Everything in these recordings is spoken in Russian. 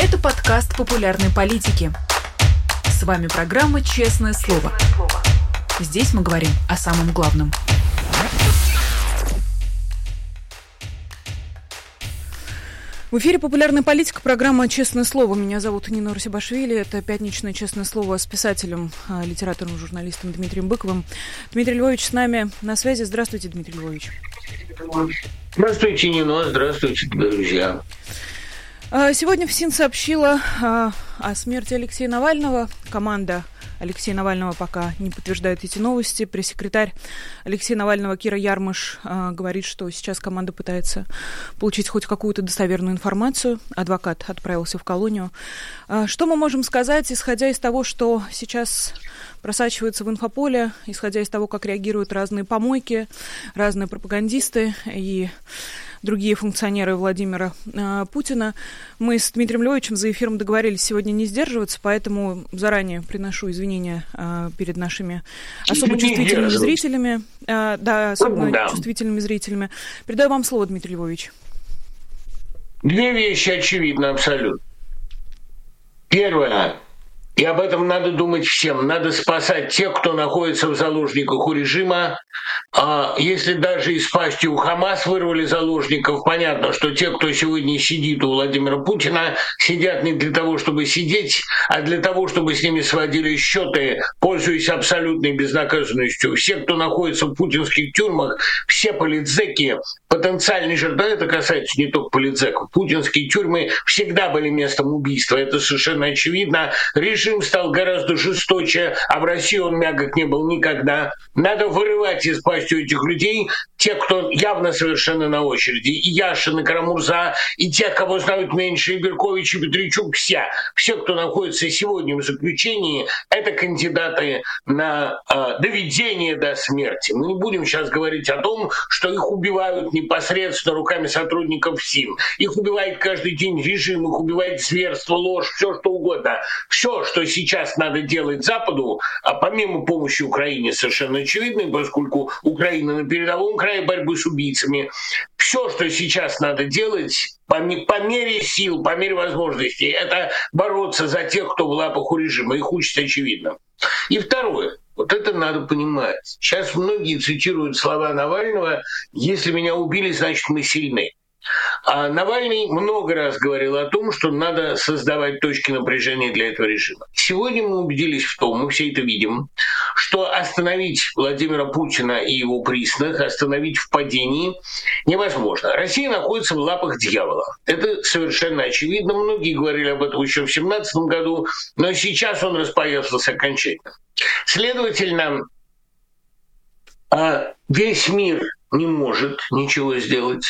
Это подкаст популярной политики. С вами программа «Честное слово». Здесь мы говорим о самом главном. В эфире «Популярная политика», программа «Честное слово». Меня зовут Нина Русибашвили. Это пятничное «Честное слово» с писателем, а, литератором, журналистом Дмитрием Быковым. Дмитрий Львович с нами на связи. Здравствуйте, Дмитрий Львович. Здравствуйте, Нина. Здравствуйте, друзья. А, сегодня ФСИН сообщила а, о смерти Алексея Навального. Команда Алексея Навального пока не подтверждает эти новости. Пресс-секретарь Алексея Навального Кира Ярмыш э, говорит, что сейчас команда пытается получить хоть какую-то достоверную информацию. Адвокат отправился в колонию. Что мы можем сказать, исходя из того, что сейчас просачивается в инфополе, исходя из того, как реагируют разные помойки, разные пропагандисты и другие функционеры Владимира э, Путина. Мы с Дмитрием Львовичем за эфиром договорились сегодня не сдерживаться, поэтому заранее приношу извинения э, перед нашими особо чувствительными зрителями. Э, да, особенно да. чувствительными зрителями. Передаю вам слово, Дмитрий Львович. Две вещи очевидны абсолютно. Первое. И об этом надо думать всем. Надо спасать тех, кто находится в заложниках у режима. А если даже из пасти у Хамас вырвали заложников, понятно, что те, кто сегодня сидит у Владимира Путина, сидят не для того, чтобы сидеть, а для того, чтобы с ними сводили счеты, пользуясь абсолютной безнаказанностью. Все, кто находится в путинских тюрьмах, все политзеки, потенциальные жертвы, это касается не только политзеков, путинские тюрьмы всегда были местом убийства, это совершенно очевидно. Режим режим стал гораздо жесточе, а в России он мягок не был никогда. Надо вырывать из пасти этих людей те, кто явно совершенно на очереди. И Яшин, и Карамурза, и те, кого знают меньше, и Беркович, и Петричук, все. Все, кто находится сегодня в заключении, это кандидаты на э, доведение до смерти. Мы не будем сейчас говорить о том, что их убивают непосредственно руками сотрудников СИН. Их убивает каждый день режим, их убивает зверство, ложь, все что угодно. Все, что сейчас надо делать Западу, а помимо помощи Украине совершенно очевидно, поскольку Украина на передовом крае борьбы с убийцами, все, что сейчас надо делать, по, по мере сил, по мере возможностей, это бороться за тех, кто в лапах у режима. Их участь очевидно. И второе. Вот это надо понимать. Сейчас многие цитируют слова Навального «Если меня убили, значит мы сильны». А Навальный много раз говорил о том, что надо создавать точки напряжения для этого режима. Сегодня мы убедились в том, мы все это видим, что остановить Владимира Путина и его присных, остановить в падении невозможно. Россия находится в лапах дьявола. Это совершенно очевидно. Многие говорили об этом еще в 2017 году, но сейчас он распоясался окончательно. Следовательно, а весь мир не может ничего сделать,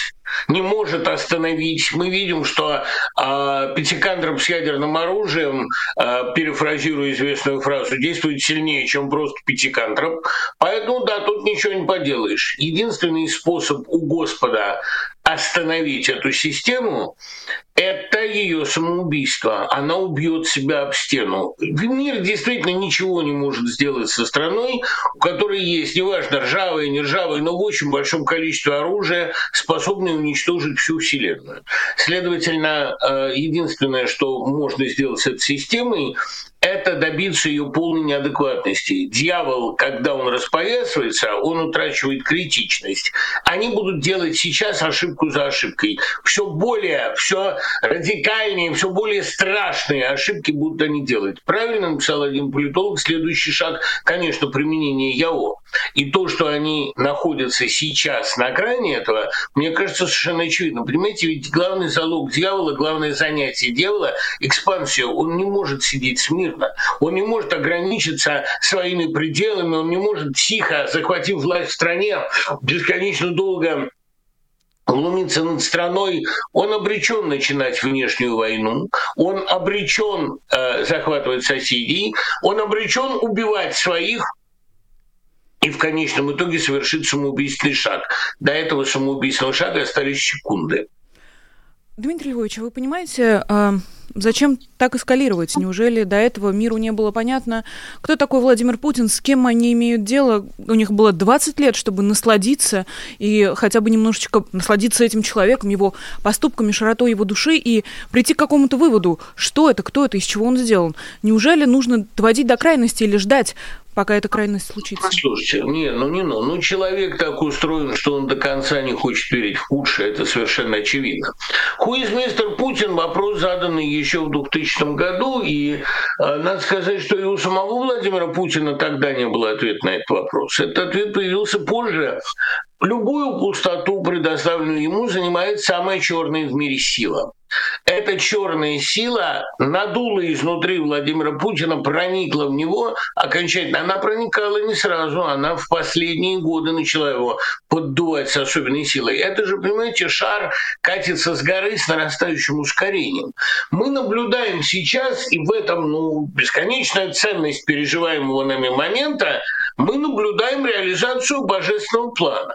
не может остановить. Мы видим, что э, Пятикантроп с ядерным оружием, э, перефразируя известную фразу, действует сильнее, чем просто Пятикантроп. Поэтому, да, тут ничего не поделаешь. Единственный способ у Господа остановить эту систему, это ее самоубийство. Она убьет себя об стену. Мир действительно ничего не может сделать со страной, у которой есть, неважно, ржавые, не ржавые, но в очень большом количестве оружия, способное уничтожить всю Вселенную. Следовательно, э, единственное, что можно сделать с этой системой, это добиться ее полной неадекватности. Дьявол, когда он распоясывается, он утрачивает критичность. Они будут делать сейчас ошибку за ошибкой. Все более, все радикальнее, все более страшные ошибки будут они делать. Правильно написал один политолог, следующий шаг, конечно, применение ЯО. И то, что они находятся сейчас на грани этого, мне кажется, совершенно очевидно. Понимаете, ведь главный залог дьявола, главное занятие дьявола — экспансия. Он не может сидеть смирно мирно. Он не может ограничиться своими пределами, он не может тихо, захватив власть в стране, бесконечно долго глумиться над страной, он обречен начинать внешнюю войну, он обречен э, захватывать соседей, он обречен убивать своих, и в конечном итоге совершить самоубийственный шаг. До этого самоубийственного шага остались секунды. Дмитрий Львович, а вы понимаете, а, зачем так эскалировать? Неужели до этого миру не было понятно, кто такой Владимир Путин, с кем они имеют дело? У них было 20 лет, чтобы насладиться и хотя бы немножечко насладиться этим человеком, его поступками, широтой его души и прийти к какому-то выводу, что это, кто это, из чего он сделан. Неужели нужно доводить до крайности или ждать, пока эта крайность случится? Послушайте, не, ну не ну. Ну, человек так устроен, что он до конца не хочет верить в худшее, это совершенно очевидно. Хуиз мистер Путин, вопрос заданный еще в 2000 году, и э, надо сказать, что и у самого Владимира Путина тогда не было ответа на этот вопрос. Этот ответ появился позже, Любую пустоту, предоставленную ему, занимает самая черная в мире сила. Эта черная сила надула изнутри Владимира Путина, проникла в него окончательно. Она проникала не сразу, она в последние годы начала его поддувать с особенной силой. Это же, понимаете, шар катится с горы с нарастающим ускорением. Мы наблюдаем сейчас, и в этом ну, бесконечная ценность переживаемого нами момента, мы наблюдаем реализацию божественного плана.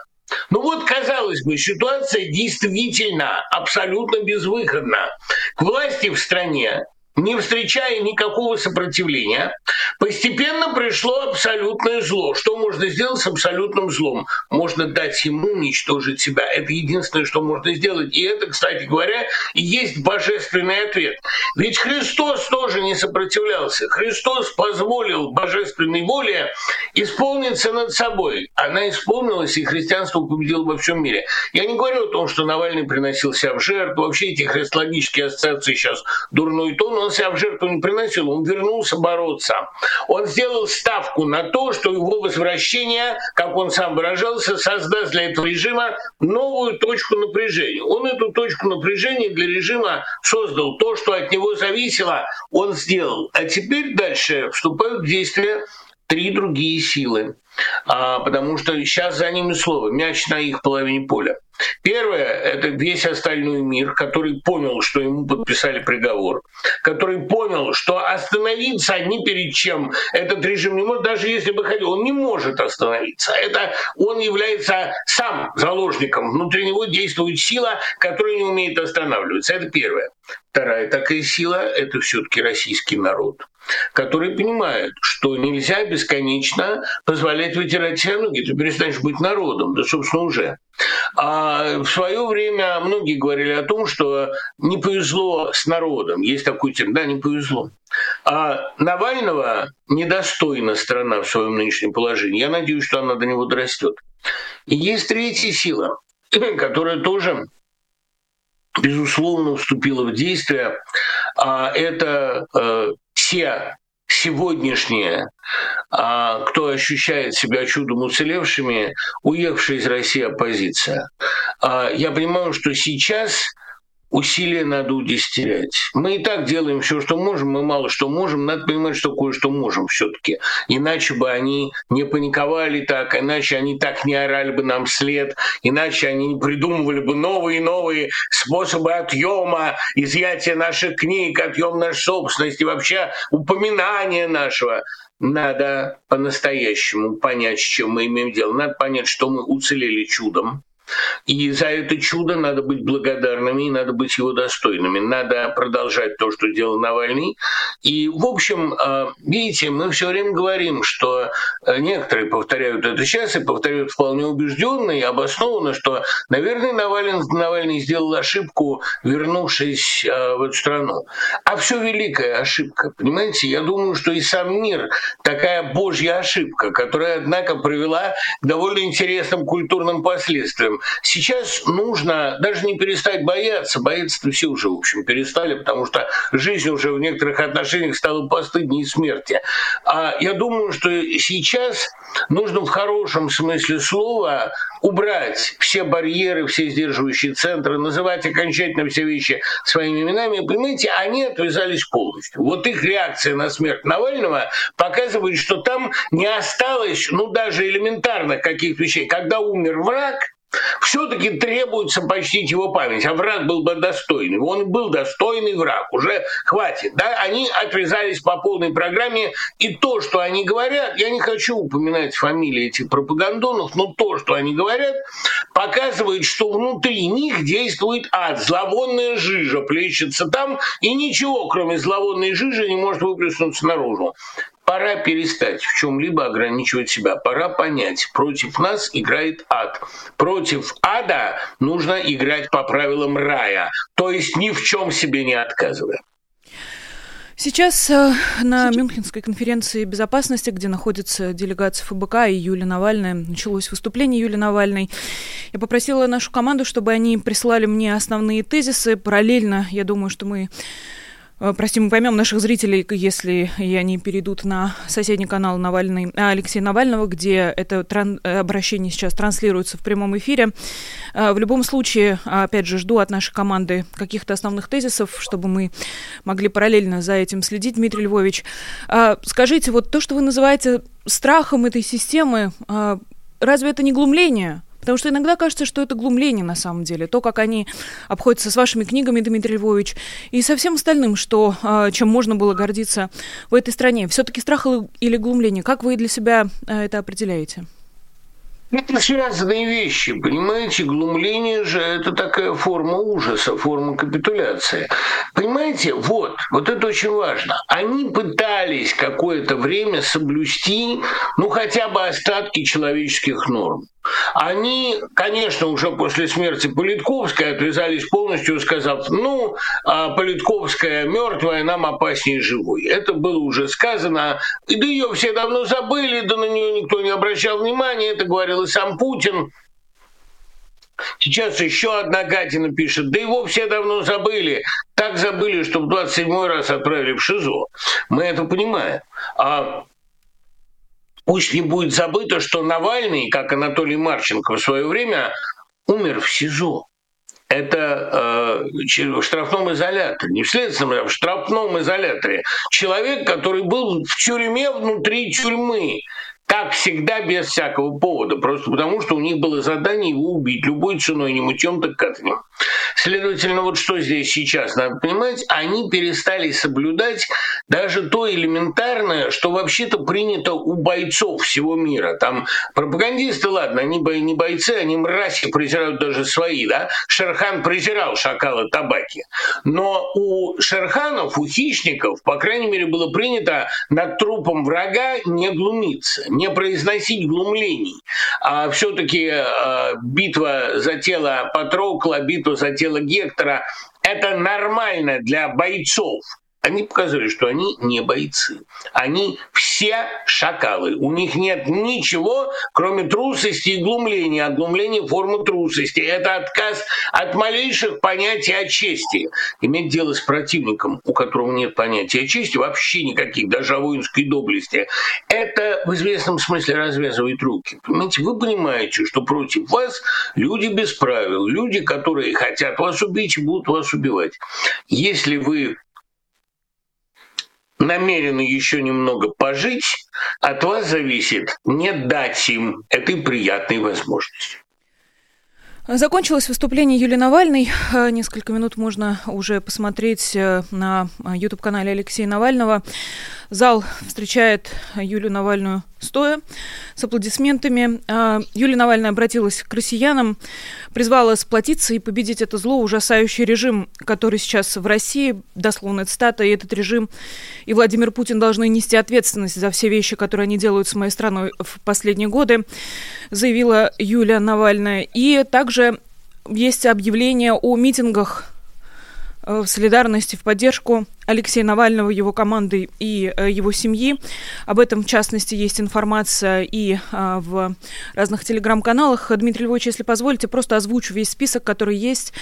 Ну вот, казалось бы, ситуация действительно абсолютно безвыходна. К власти в стране не встречая никакого сопротивления, постепенно пришло абсолютное зло. Что можно сделать с абсолютным злом? Можно дать ему уничтожить себя. Это единственное, что можно сделать. И это, кстати говоря, и есть божественный ответ. Ведь Христос тоже не сопротивлялся. Христос позволил божественной воле исполниться над собой. Она исполнилась, и христианство победило во всем мире. Я не говорю о том, что Навальный приносил себя в жертву. Вообще эти христологические ассоциации сейчас дурной тон он себя в жертву не приносил, он вернулся бороться. Он сделал ставку на то, что его возвращение, как он сам выражался, создаст для этого режима новую точку напряжения. Он эту точку напряжения для режима создал. То, что от него зависело, он сделал. А теперь дальше вступают в действие три другие силы, а, потому что сейчас за ними слово, мяч на их половине поля. Первое – это весь остальной мир, который понял, что ему подписали приговор, который понял, что остановиться ни перед чем этот режим не может, даже если бы хотел, он не может остановиться. Это он является сам заложником. Внутри него действует сила, которая не умеет останавливаться. Это первое. Вторая такая сила – это все-таки российский народ который понимает, что нельзя бесконечно позволять вытирать себе ноги. Ты перестанешь быть народом, да, собственно, уже. А в свое время многие говорили о том, что не повезло с народом. Есть такой термин, да, не повезло. А Навального недостойна страна в своем нынешнем положении. Я надеюсь, что она до него дорастет. И есть третья сила, которая тоже безусловно, вступила в действие. А это э, все сегодняшние, а, кто ощущает себя чудом уцелевшими, уехавшая из России оппозиция. А, я понимаю, что сейчас усилия надо удестерять. Мы и так делаем все, что можем, мы мало что можем, надо понимать, что кое-что можем все-таки. Иначе бы они не паниковали так, иначе они так не орали бы нам вслед, иначе они не придумывали бы новые и новые способы отъема, изъятия наших книг, отъем нашей собственности, вообще упоминания нашего надо по-настоящему понять, с чем мы имеем дело. Надо понять, что мы уцелели чудом, и за это чудо надо быть благодарными и надо быть его достойными. Надо продолжать то, что делал Навальный. И, в общем, а, видите, мы все время говорим, что а, некоторые повторяют это сейчас и повторяют вполне убежденно и обоснованно, что, наверное, Навальный, Навальный сделал ошибку, вернувшись а, в эту страну. А все великая ошибка, понимаете? Я думаю, что и сам мир такая божья ошибка, которая, однако, привела к довольно интересным культурным последствиям. Сейчас нужно даже не перестать бояться. Бояться-то все уже, в общем, перестали, потому что жизнь уже в некоторых отношениях стала постыднее смерти. А я думаю, что сейчас нужно в хорошем смысле слова убрать все барьеры, все сдерживающие центры, называть окончательно все вещи своими именами. Понимаете, они отвязались полностью. Вот их реакция на смерть Навального показывает, что там не осталось, ну, даже элементарных каких-то вещей. Когда умер враг, все-таки требуется почтить его память. А враг был бы достойный. Он был достойный враг. Уже хватит. Да? Они отвязались по полной программе. И то, что они говорят, я не хочу упоминать фамилии этих пропагандонов, но то, что они говорят, показывает, что внутри них действует ад. Зловонная жижа плещется там, и ничего, кроме зловонной жижи, не может выплеснуться наружу. Пора перестать в чем-либо ограничивать себя. Пора понять, против нас играет ад. Против ада нужно играть по правилам рая, то есть ни в чем себе не отказывая. Сейчас э, на Мюнхенской конференции безопасности, где находится делегация ФБК и Юлия Навальная, началось выступление Юлии Навальной. Я попросила нашу команду, чтобы они прислали мне основные тезисы. Параллельно, я думаю, что мы прости, мы поймем наших зрителей, если они перейдут на соседний канал Навальный, а, Алексея Навального, где это тран- э, обращение сейчас транслируется в прямом эфире. Э, в любом случае, опять же, жду от нашей команды каких-то основных тезисов, чтобы мы могли параллельно за этим следить, Дмитрий Львович. Скажите, вот то, что вы называете страхом этой системы, разве это не глумление? Потому что иногда кажется, что это глумление на самом деле. То, как они обходятся с вашими книгами, Дмитрий Львович, и со всем остальным, что, а, чем можно было гордиться в этой стране. Все-таки страх или глумление? Как вы для себя а, это определяете? Это связанные вещи, понимаете? Глумление же – это такая форма ужаса, форма капитуляции. Понимаете, вот, вот это очень важно. Они пытались какое-то время соблюсти, ну, хотя бы остатки человеческих норм. Они, конечно, уже после смерти Политковской отвязались полностью, сказав, ну, а Политковская мертвая, нам опаснее живой. Это было уже сказано, да ее все давно забыли, да на нее никто не обращал внимания, это говорил и сам Путин. Сейчас еще одна Гатина пишет, да его все давно забыли. Так забыли, что в 27 раз отправили в ШИЗО. Мы это понимаем. А Пусть не будет забыто, что Навальный, как Анатолий Марченко в свое время, умер в СИЗО. Это э, в штрафном изоляторе, не в следственном, а в штрафном изоляторе. Человек, который был в тюрьме внутри тюрьмы, как всегда, без всякого повода, просто потому что у них было задание его убить любой ценой, не мытьем, так катанем. Следовательно, вот что здесь сейчас надо понимать, они перестали соблюдать даже то элементарное, что вообще-то принято у бойцов всего мира. Там пропагандисты, ладно, они не бойцы, они мрази презирают даже свои, да? Шерхан презирал шакала табаки. Но у шерханов, у хищников, по крайней мере, было принято над трупом врага не глумиться, не произносить глумлений. А все-таки э, битва за тело Патрокла, битва за тело Гектора – это нормально для бойцов они показали, что они не бойцы. Они все шакалы. У них нет ничего, кроме трусости и глумления. А глумление – форма трусости. Это отказ от малейших понятий о чести. Иметь дело с противником, у которого нет понятия о чести, вообще никаких, даже о воинской доблести, это в известном смысле развязывает руки. Понимаете, вы понимаете, что против вас люди без правил, люди, которые хотят вас убить будут вас убивать. Если вы намерены еще немного пожить, от вас зависит не дать им этой приятной возможности. Закончилось выступление Юлии Навальной. Э, несколько минут можно уже посмотреть э, на YouTube-канале Алексея Навального. Зал встречает Юлию Навальную стоя с аплодисментами. А, Юлия Навальная обратилась к россиянам, призвала сплотиться и победить это зло, ужасающий режим, который сейчас в России, дословно цитата, и этот режим и Владимир Путин должны нести ответственность за все вещи, которые они делают с моей страной в последние годы, заявила Юлия Навальная. И также есть объявление о митингах э, в солидарности, в поддержку Алексея Навального, его команды и э, его семьи. Об этом, в частности, есть информация и э, в разных телеграм-каналах. Дмитрий Львович, если позволите, просто озвучу весь список, который есть.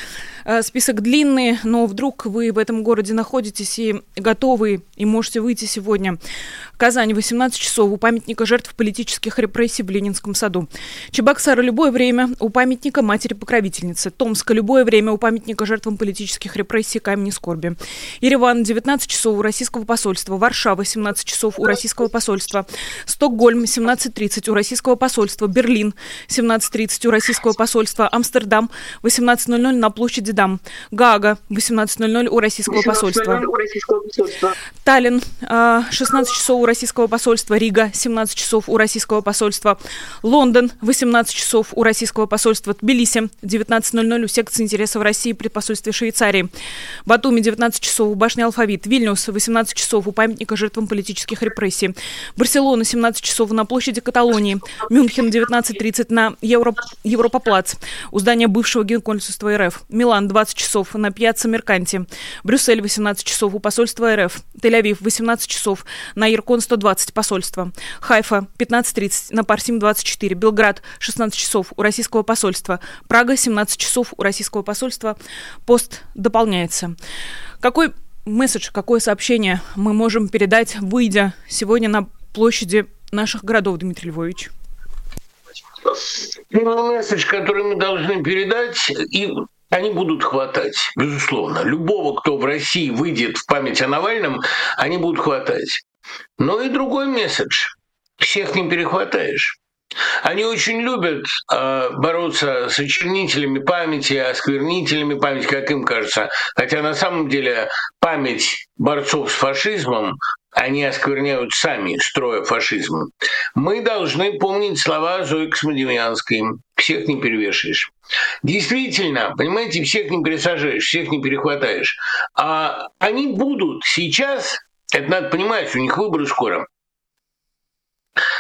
Э, список длинный, но вдруг вы в этом городе находитесь и готовы, и можете выйти сегодня. Казань, 18 часов, у памятника жертв политических репрессий в Ленинском саду. Чебоксары, любое время, у памятника матери-покровительницы. Томска, любое время, у памятника жертвам политических репрессий Камени Скорби. Ереван, 19 часов у российского посольства. Варшава 17 часов у российского посольства. Стокгольм 17.30 у российского посольства. Берлин 17.30 у российского посольства. Амстердам 18.00 на площади Дам. Гага 18.00 у российского посольства. Таллин 16 а, часов у российского посольства. Рига 17 часов у российского посольства. Лондон 18 часов у российского посольства. Тбилиси 19.00 у секции интересов России при посольстве Швейцарии. Батуми 19 часов у башни Алфавит. Вильнюс 18 часов у памятника жертвам политических репрессий. Барселона 17 часов на площади Каталонии. Мюнхен 19.30 на Евро... Европа-плац. У здания бывшего генконсульства РФ. Милан 20 часов на Пьяцца Мерканти. Брюссель 18 часов у посольства РФ. Тель-Авив 18 часов на Иркон 120 посольства. Хайфа 15.30 на Парсим 24. Белград 16 часов у российского посольства. Прага 17 часов у российского посольства. Пост дополняется. Какой месседж, какое сообщение мы можем передать, выйдя сегодня на площади наших городов, Дмитрий Львович? Первый месседж, который мы должны передать, и они будут хватать, безусловно. Любого, кто в России выйдет в память о Навальном, они будут хватать. Но и другой месседж. Всех не перехватаешь. Они очень любят э, бороться с очернителями памяти, осквернителями памяти, как им кажется. Хотя на самом деле память борцов с фашизмом они оскверняют сами, строя фашизм. Мы должны помнить слова Зои Космодемьянской. Всех не перевешаешь. Действительно, понимаете, всех не пересажаешь, всех не перехватаешь. А они будут сейчас, это надо понимать, у них выборы скоро,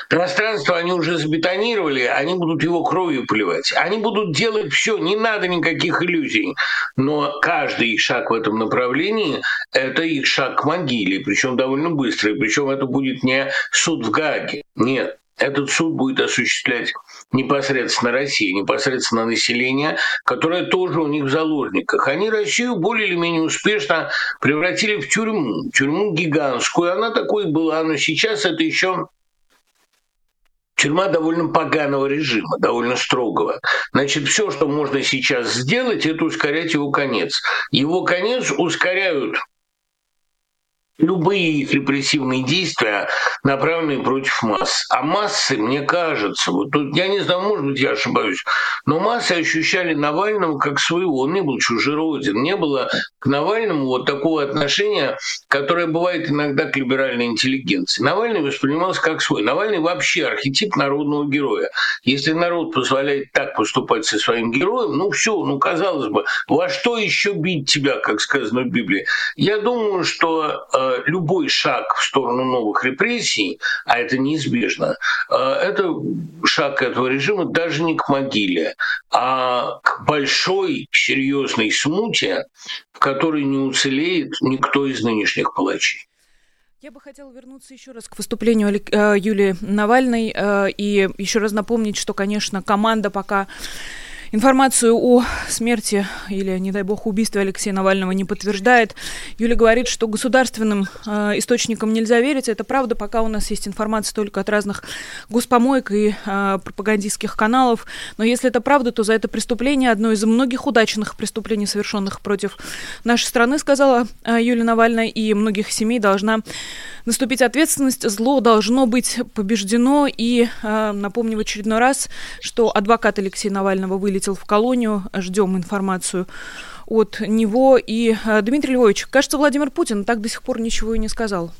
Пространство они уже забетонировали, они будут его кровью поливать. Они будут делать все, не надо никаких иллюзий. Но каждый их шаг в этом направлении – это их шаг к могиле, причем довольно быстрый. Причем это будет не суд в Гаге. Нет, этот суд будет осуществлять непосредственно Россия, непосредственно население, которое тоже у них в заложниках. Они Россию более или менее успешно превратили в тюрьму, тюрьму гигантскую. Она такой была, но сейчас это еще Тюрьма довольно поганого режима, довольно строгого. Значит, все, что можно сейчас сделать, это ускорять его конец. Его конец ускоряют любые их репрессивные действия, направленные против масс. А массы, мне кажется, вот тут, я не знаю, может быть, я ошибаюсь, но массы ощущали Навального как своего. Он не был чужероден, не было к Навальному вот такого отношения, которое бывает иногда к либеральной интеллигенции. Навальный воспринимался как свой. Навальный вообще архетип народного героя. Если народ позволяет так поступать со своим героем, ну все, ну казалось бы, во что еще бить тебя, как сказано в Библии? Я думаю, что э, любой шаг в сторону новых репрессий, а это неизбежно, э, это шаг этого режима даже не к могиле, а к большой серьезной смуте, в которой не уцелеет никто из нынешних палачей. Я бы хотела вернуться еще раз к выступлению э, Юлии Навальной э, и еще раз напомнить, что, конечно, команда пока Информацию о смерти или, не дай бог, убийстве Алексея Навального не подтверждает. Юля говорит, что государственным э, источникам нельзя верить. Это правда, пока у нас есть информация только от разных госпомоек и э, пропагандистских каналов. Но если это правда, то за это преступление, одно из многих удачных преступлений, совершенных против нашей страны, сказала э, Юлия Навальная, и многих семей должна наступить ответственность. Зло должно быть побеждено. И э, напомню в очередной раз, что адвокат Алексея Навального вылетел вылетел в колонию. Ждем информацию от него. И, э, Дмитрий Львович, кажется, Владимир Путин так до сих пор ничего и не сказал.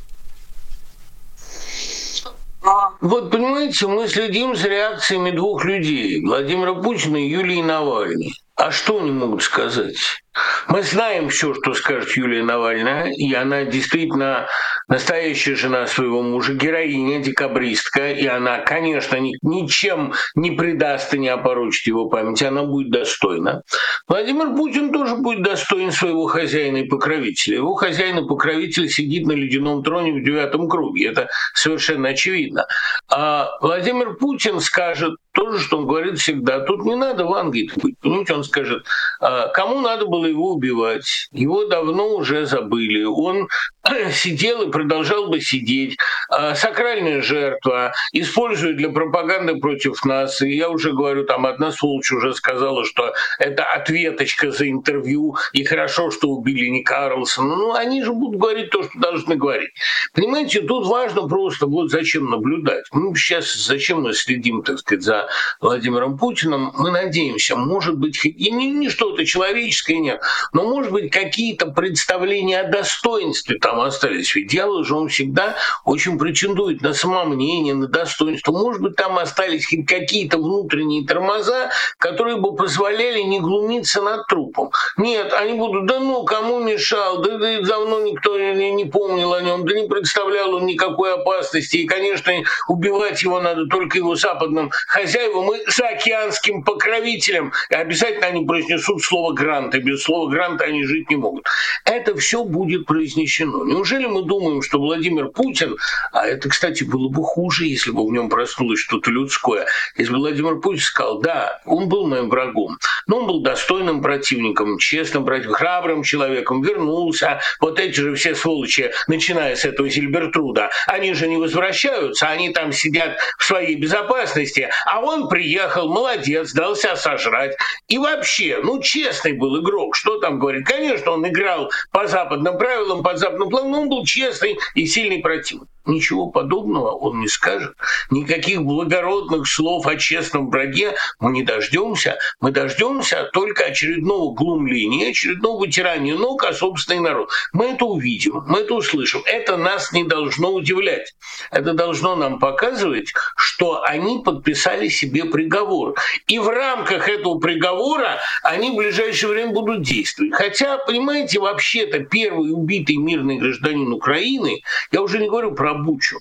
Вот понимаете, мы следим за реакциями двух людей, Владимира Путина и Юлии Навальной. А что они могут сказать? Мы знаем все, что скажет Юлия Навальная, и она действительно настоящая жена своего мужа, героиня, декабристка, и она, конечно, ничем не предаст и не опорочит его память, она будет достойна. Владимир Путин тоже будет достоин своего хозяина и покровителя. Его хозяин и покровитель сидит на ледяном троне в девятом круге, это совершенно очевидно. А Владимир Путин скажет То же, что он говорит всегда. Тут не надо Вангой быть. Понимаете, он скажет, «А кому надо было его убивать? Его давно уже забыли. Он сидел и продолжал бы сидеть. А сакральная жертва используют для пропаганды против нас. И я уже говорю, там одна сволочь уже сказала, что это ответочка за интервью, и хорошо, что убили не Карлсона. Ну, они же будут говорить то, что должны говорить. Понимаете, тут важно просто вот зачем наблюдать. Мы сейчас зачем мы следим, так сказать, за Владимиром Путиным, мы надеемся, может быть, и не, не что-то человеческое нет, но, может быть, какие-то представления о достоинстве там остались. Ведь дьявол же он всегда очень претендует на самомнение, на достоинство. Может быть, там остались какие-то внутренние тормоза, которые бы позволяли не глумиться над трупом. Нет, они будут, да ну, кому мешал, да, да давно никто не, не помнил о нем, да не представлял он никакой опасности. И, конечно, убивать его надо только его западным хозяевам и заокеанским покровителям. И обязательно они произнесут слово «грант», и без слова «гранта» они жить не могут. Это все будет произнесено. Неужели мы думаем, что Владимир Путин, а это, кстати, было бы хуже, если бы в нем проснулось что-то людское, если бы Владимир Путин сказал, да, он был моим врагом, но он был достойным противником, честным противником, храбрым человеком, вернулся. Вот эти же все сволочи, начиная с этого Зильбертруда, они же не возвращаются, они там сидят в своей безопасности, а он приехал, молодец, дался сожрать. И вообще, ну, честный был игрок, что там говорить? Конечно, он играл по западным правилам, по западным планам, но он был честный и сильный противник. Ничего подобного он не скажет. Никаких благородных слов о честном враге мы не дождемся. Мы дождемся только очередного глумления, очередного вытирания ног о собственный народ. Мы это увидим, мы это услышим. Это нас не должно удивлять. Это должно нам показывать, что они подписали себе приговор. И в рамках этого приговора они в ближайшее время будут действовать. Хотя, понимаете, вообще-то первый убитый мирный гражданин Украины, я уже не говорю про Бучу.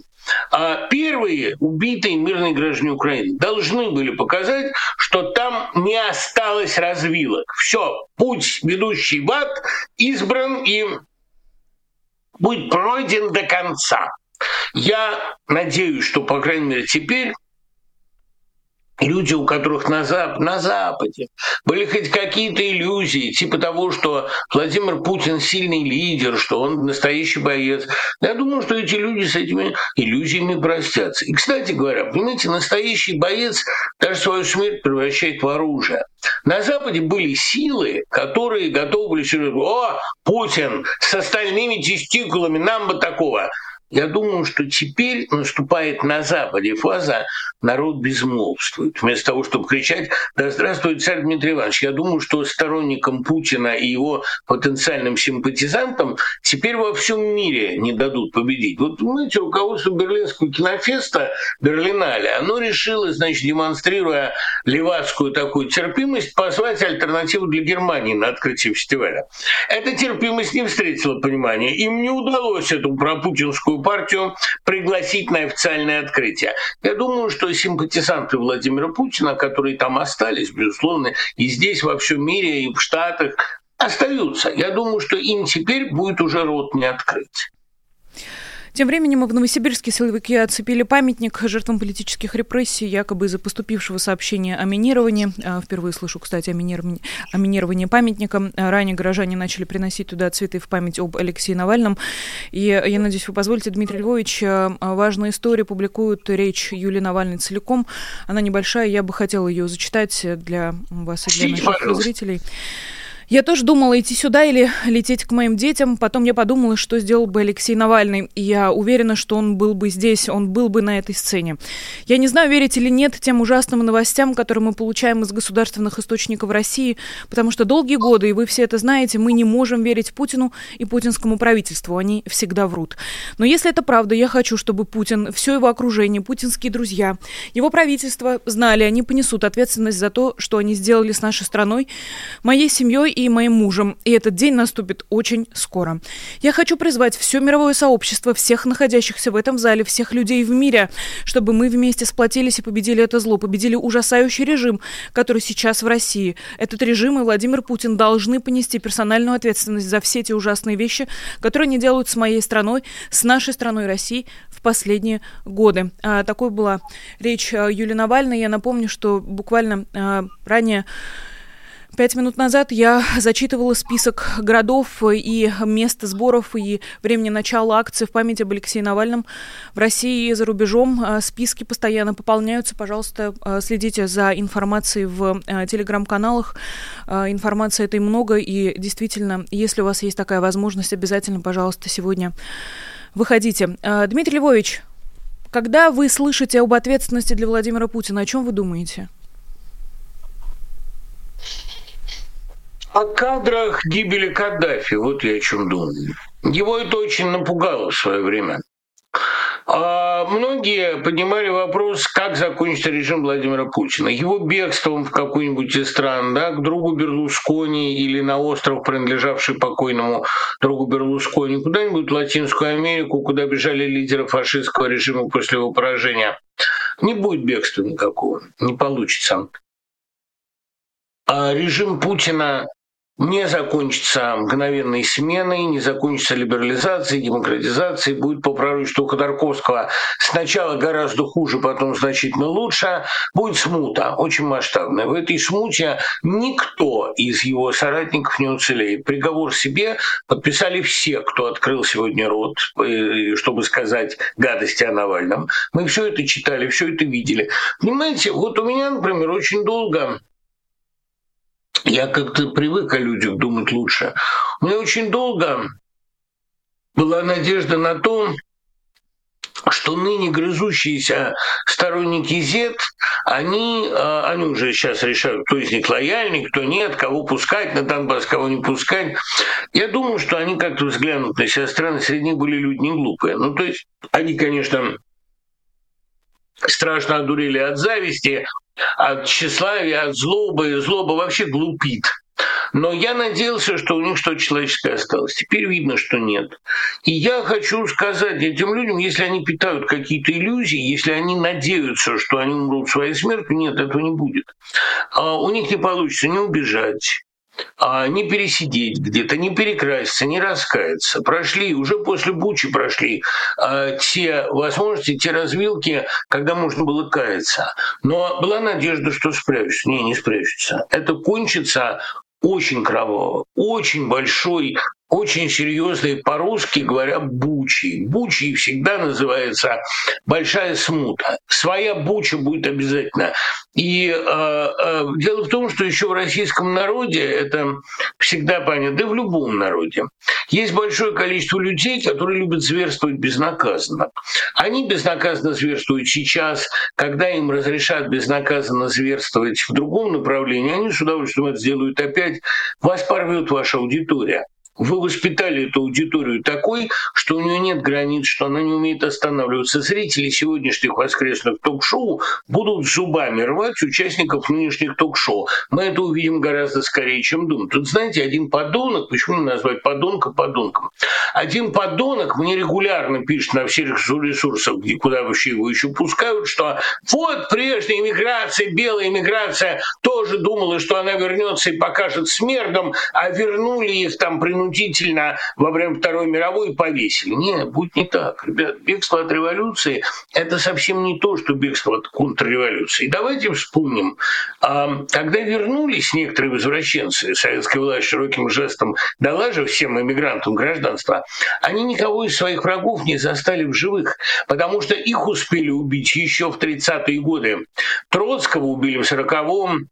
А первые убитые мирные граждане Украины должны были показать, что там не осталось развилок. Все, путь, ведущий в ад, избран и будет пройден до конца. Я надеюсь, что, по крайней мере, теперь люди, у которых на, Зап на Западе были хоть какие-то иллюзии, типа того, что Владимир Путин сильный лидер, что он настоящий боец. Я думаю, что эти люди с этими иллюзиями простятся. И, кстати говоря, понимаете, настоящий боец даже свою смерть превращает в оружие. На Западе были силы, которые готовы были сказать, о, Путин с остальными тестикулами, нам бы такого. Я думаю, что теперь наступает на Западе фаза «народ безмолвствует». Вместо того, чтобы кричать «Да здравствует царь Дмитрий Иванович», я думаю, что сторонникам Путина и его потенциальным симпатизантам теперь во всем мире не дадут победить. Вот, знаете, руководство Берлинского кинофеста Берлинале, оно решило, значит, демонстрируя левацкую такую терпимость, позвать альтернативу для Германии на открытие фестиваля. Эта терпимость не встретила понимания. Им не удалось эту пропутинскую партию пригласить на официальное открытие. Я думаю, что симпатизанты Владимира Путина, которые там остались, безусловно, и здесь, во всем мире, и в Штатах, остаются. Я думаю, что им теперь будет уже рот не открыть. Тем временем в Новосибирске силовики оцепили памятник жертвам политических репрессий, якобы из-за поступившего сообщения о минировании. А, впервые слышу, кстати, о минировании, о минировании памятника. А, ранее горожане начали приносить туда цветы в память об Алексее Навальном. И я надеюсь, вы позволите, Дмитрий Львович, а, важная история публикуют речь Юлии Навальной целиком. Она небольшая, я бы хотела ее зачитать для вас и для наших зрителей. Я тоже думала идти сюда или лететь к моим детям. Потом я подумала, что сделал бы Алексей Навальный. И я уверена, что он был бы здесь, он был бы на этой сцене. Я не знаю, верите или нет тем ужасным новостям, которые мы получаем из государственных источников России, потому что долгие годы, и вы все это знаете, мы не можем верить Путину и путинскому правительству. Они всегда врут. Но если это правда, я хочу, чтобы Путин, все его окружение, путинские друзья, его правительство знали, они понесут ответственность за то, что они сделали с нашей страной, моей семьей и моим мужем, и этот день наступит очень скоро. Я хочу призвать все мировое сообщество, всех находящихся в этом зале, всех людей в мире, чтобы мы вместе сплотились и победили это зло, победили ужасающий режим, который сейчас в России. Этот режим и Владимир Путин должны понести персональную ответственность за все эти ужасные вещи, которые они делают с моей страной, с нашей страной России в последние годы. А, такой была речь а, Юлии Навальной. Я напомню, что буквально а, ранее Пять минут назад я зачитывала список городов и мест сборов и времени начала акции в память об Алексее Навальном в России и за рубежом. А, списки постоянно пополняются. Пожалуйста, а, следите за информацией в телеграм-каналах. Информации этой много, и действительно, если у вас есть такая возможность, обязательно, пожалуйста, сегодня выходите. Дмитрий Львович, когда вы слышите об ответственности для Владимира Путина, о чем вы думаете? О кадрах гибели Каддафи, вот я о чем думаю. Его это очень напугало в свое время. А многие поднимали вопрос, как закончится режим Владимира Путина. Его бегством в какую-нибудь из стран, да, к другу Берлускони или на остров, принадлежавший покойному другу Берлускони, куда-нибудь в Латинскую Америку, куда бежали лидеры фашистского режима после его поражения. Не будет бегства никакого, не получится. А режим Путина не закончится мгновенной сменой, не закончится либерализацией, демократизацией, будет по пророчеству Ходорковского сначала гораздо хуже, потом значительно лучше, будет смута, очень масштабная. В этой смуте никто из его соратников не уцелеет. Приговор себе подписали все, кто открыл сегодня рот, э, чтобы сказать гадости о Навальном. Мы все это читали, все это видели. Понимаете, вот у меня, например, очень долго я как-то привык о людях думать лучше. У меня очень долго была надежда на то, что ныне грызущиеся сторонники Z, они, а, они уже сейчас решают, кто из них лояльный, кто нет, кого пускать на Донбасс, кого не пускать. Я думаю, что они как-то взглянут на себя страны, среди них были люди не глупые. Ну, то есть они, конечно, страшно одурели от зависти, от тщеславия, от злобы. Злоба вообще глупит. Но я надеялся, что у них что-то человеческое осталось. Теперь видно, что нет. И я хочу сказать этим людям, если они питают какие-то иллюзии, если они надеются, что они умрут своей смертью, нет, этого не будет. А у них не получится не убежать, а не пересидеть где-то, не перекраситься, не раскаяться. Прошли, уже после Бучи прошли а, те возможности, те развилки, когда можно было каяться. Но была надежда, что спрячутся. Не, не спрячутся. Это кончится очень кроваво, очень большой очень серьезные по-русски говоря бучи. Бучи всегда называется большая смута. Своя буча будет обязательно. И э, э, дело в том, что еще в российском народе, это всегда понятно, да и в любом народе, есть большое количество людей, которые любят зверствовать безнаказанно. Они безнаказанно зверствуют сейчас, когда им разрешат безнаказанно зверствовать в другом направлении, они с удовольствием это сделают опять. Вас порвет ваша аудитория. Вы воспитали эту аудиторию такой, что у нее нет границ, что она не умеет останавливаться. Зрители сегодняшних воскресных ток-шоу будут зубами рвать участников нынешних ток-шоу. Мы это увидим гораздо скорее, чем думаем. Тут, знаете, один подонок, почему не назвать подонка подонком? Один подонок мне регулярно пишет на всех ресурсах, куда вообще его еще пускают, что вот прежняя иммиграция, белая иммиграция тоже думала, что она вернется и покажет смердом, а вернули их там при принудительно во время Второй мировой повесили. Нет, будет не так. Ребят, бегство от революции – это совсем не то, что бегство от контрреволюции. Давайте вспомним, а, когда вернулись некоторые возвращенцы, советская власть широким жестом дала же всем иммигрантам гражданство, они никого из своих врагов не застали в живых, потому что их успели убить еще в 30-е годы. Троцкого убили в 40-м,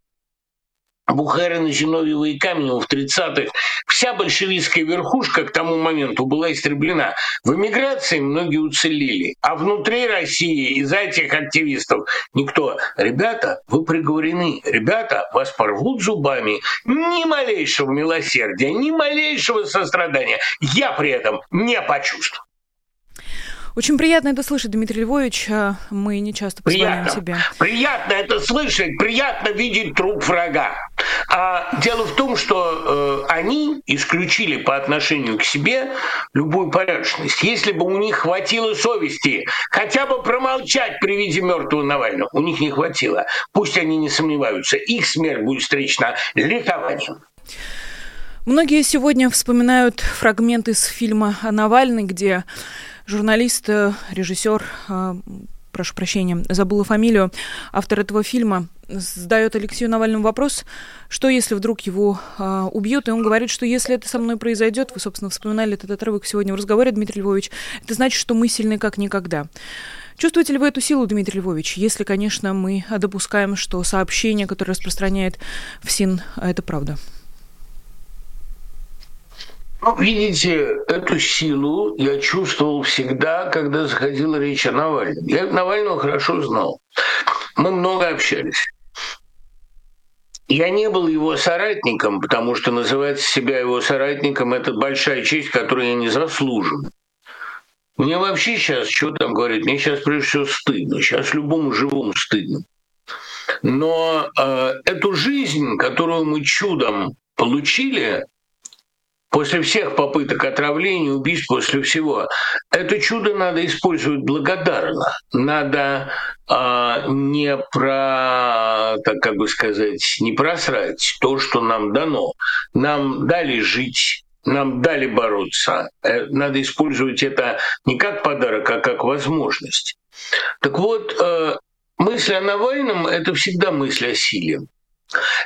Бухарина, Зиновьева и Каменева в 30-х, вся большевистская верхушка к тому моменту была истреблена. В эмиграции многие уцелели, а внутри России из этих активистов никто. Ребята, вы приговорены. Ребята, вас порвут зубами. Ни малейшего милосердия, ни малейшего сострадания. Я при этом не почувствую. Очень приятно это слышать, Дмитрий Львович. А, мы не часто позволяем приятно. себе. Приятно это слышать, приятно видеть труп врага. А дело в том, что э, они исключили по отношению к себе любую порядочность. Если бы у них хватило совести хотя бы промолчать при виде мертвого Навального, у них не хватило. Пусть они не сомневаются, их смерть будет встречена ликованием. Многие сегодня вспоминают фрагмент из фильма о Навальный, где журналист, э, режиссер, э, прошу прощения, забыла фамилию, автор этого фильма задает Алексею Навальному вопрос, что если вдруг его э, убьют, и он говорит, что если это со мной произойдет, вы, собственно, вспоминали этот отрывок сегодня в разговоре, Дмитрий Львович, это значит, что мы сильны как никогда. Чувствуете ли вы эту силу, Дмитрий Львович, если, конечно, мы допускаем, что сообщение, которое распространяет ФСИН, это правда? Ну, видите, эту силу я чувствовал всегда, когда заходила речь о Навальном. Я Навального хорошо знал. Мы много общались. Я не был его соратником, потому что называть себя его соратником – это большая честь, которую я не заслужен. Мне вообще сейчас, что там говорить, мне сейчас прежде всего стыдно. Сейчас любому живому стыдно. Но э, эту жизнь, которую мы чудом получили, После всех попыток отравления, убийств, после всего, это чудо надо использовать благодарно. Надо а, не про, так как бы сказать, не просрать то, что нам дано. Нам дали жить, нам дали бороться. Э, надо использовать это не как подарок, а как возможность. Так вот, э, мысль о Навальном – это всегда мысль о силе.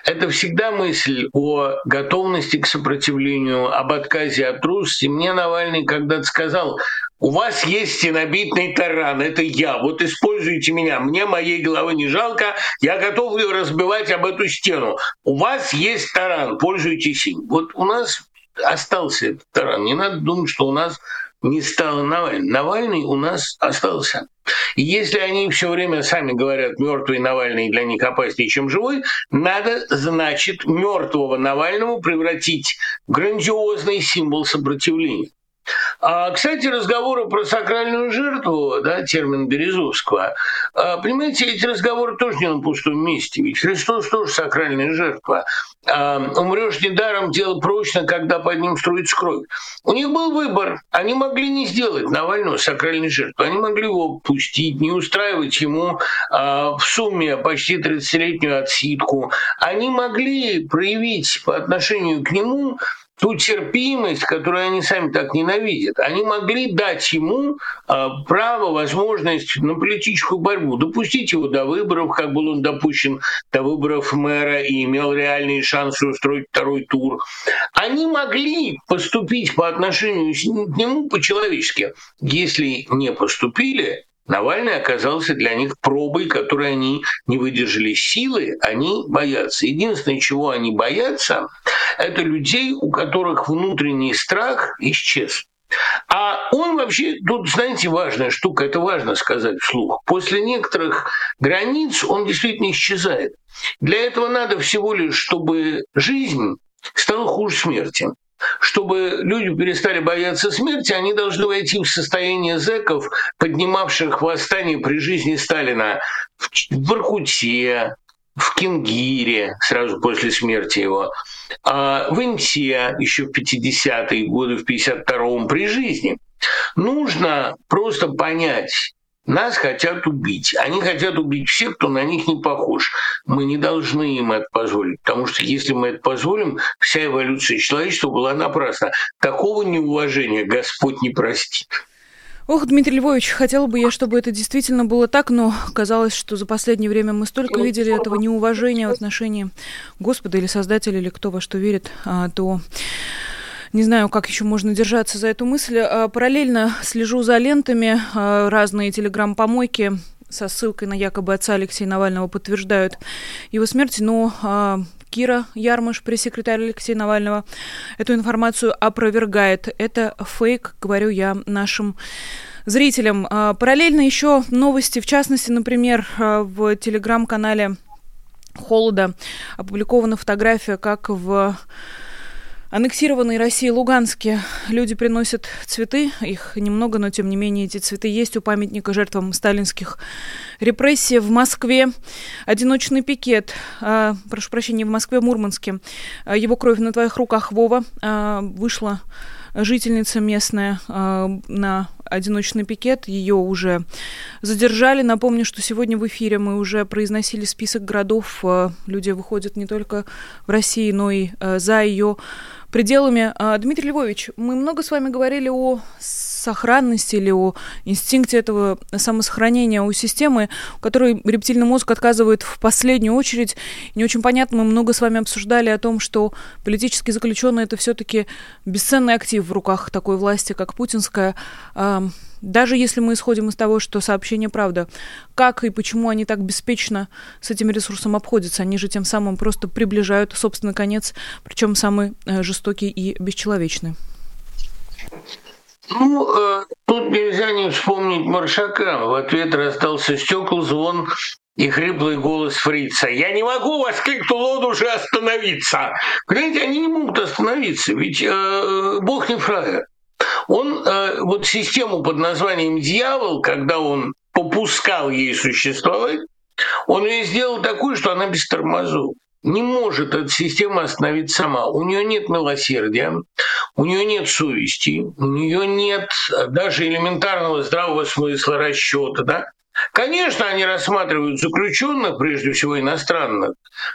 Это всегда мысль о готовности к сопротивлению, об отказе от трусости. Мне Навальный когда-то сказал, у вас есть стенобитный таран, это я, вот используйте меня, мне моей головы не жалко, я готов ее разбивать об эту стену. У вас есть таран, пользуйтесь им. Вот у нас остался этот таран. Не надо думать, что у нас не стало Навальный. Навальный у нас остался. И если они все время сами говорят, мертвый Навальный для них опаснее, чем живой, надо, значит, мертвого Навального превратить в грандиозный символ сопротивления. А, кстати, разговоры про сакральную жертву, да, термин Березовского, а, понимаете, эти разговоры тоже не на пустом месте, ведь Христос тоже сакральная жертва. А, умрешь недаром, дело прочно, когда под ним струится кровь. У них был выбор, они могли не сделать Навального сакральной жертвой, они могли его пустить, не устраивать ему а, в сумме почти 30-летнюю отсидку, они могли проявить по отношению к нему ту терпимость, которую они сами так ненавидят. Они могли дать ему э, право, возможность на политическую борьбу, допустить его до выборов, как был он допущен до выборов мэра и имел реальные шансы устроить второй тур. Они могли поступить по отношению к нему по-человечески. Если не поступили, Навальный оказался для них пробой, которой они не выдержали силы, они боятся. Единственное, чего они боятся, это людей, у которых внутренний страх исчез. А он вообще, тут, знаете, важная штука, это важно сказать вслух. После некоторых границ он действительно исчезает. Для этого надо всего лишь, чтобы жизнь стала хуже смерти чтобы люди перестали бояться смерти, они должны войти в состояние зэков, поднимавших восстание при жизни Сталина в Воркуте, в Кингире сразу после смерти его, а в Инте еще в 50-е годы, в 52-м при жизни. Нужно просто понять, нас хотят убить. Они хотят убить всех, кто на них не похож. Мы не должны им это позволить, потому что если мы это позволим, вся эволюция человечества была напрасна. Такого неуважения Господь не простит. Ох, Дмитрий Львович, хотела бы я, чтобы это действительно было так, но казалось, что за последнее время мы столько видели этого неуважения в отношении Господа или Создателя, или кто во что верит, а, то не знаю, как еще можно держаться за эту мысль. А, параллельно слежу за лентами. А, разные телеграм-помойки со ссылкой на якобы отца Алексея Навального подтверждают его смерть, но а, Кира Ярмыш, пресс-секретарь Алексея Навального, эту информацию опровергает. Это фейк, говорю я нашим зрителям. Параллельно еще новости, в частности, например, в телеграм-канале Холода опубликована фотография, как в аннексированной России Луганске люди приносят цветы. Их немного, но тем не менее эти цветы есть у памятника жертвам сталинских репрессий в Москве. Одиночный пикет, э, прошу прощения, в Москве, в Мурманске. А, его кровь на твоих руках, Вова, э, вышла жительница местная э, на одиночный пикет. Ее уже задержали. Напомню, что сегодня в эфире мы уже произносили список городов. Люди выходят не только в России, но и э, за ее пределами. А, Дмитрий Львович, мы много с вами говорили о сохранности или о инстинкте этого самосохранения у системы, у которой рептильный мозг отказывает в последнюю очередь. Не очень понятно, мы много с вами обсуждали о том, что политические заключенные это все-таки бесценный актив в руках такой власти, как путинская. Даже если мы исходим из того, что сообщение правда, как и почему они так беспечно с этим ресурсом обходятся? Они же тем самым просто приближают собственный конец, причем самый э, жестокий и бесчеловечный. Ну, э, тут нельзя не вспомнить Маршака. В ответ раздался стекол, звон и хриплый голос фрица. «Я не могу!» — воскликнул он уже остановиться. Понимаете, они не могут остановиться, ведь э, Бог не фраер. Он э, вот систему под названием «Дьявол», когда он попускал ей существовать, он ее сделал такую, что она без тормозов. Не может эта система остановить сама. У нее нет милосердия, у нее нет совести, у нее нет даже элементарного здравого смысла расчета. Да? Конечно, они рассматривают заключенных, прежде всего иностранных,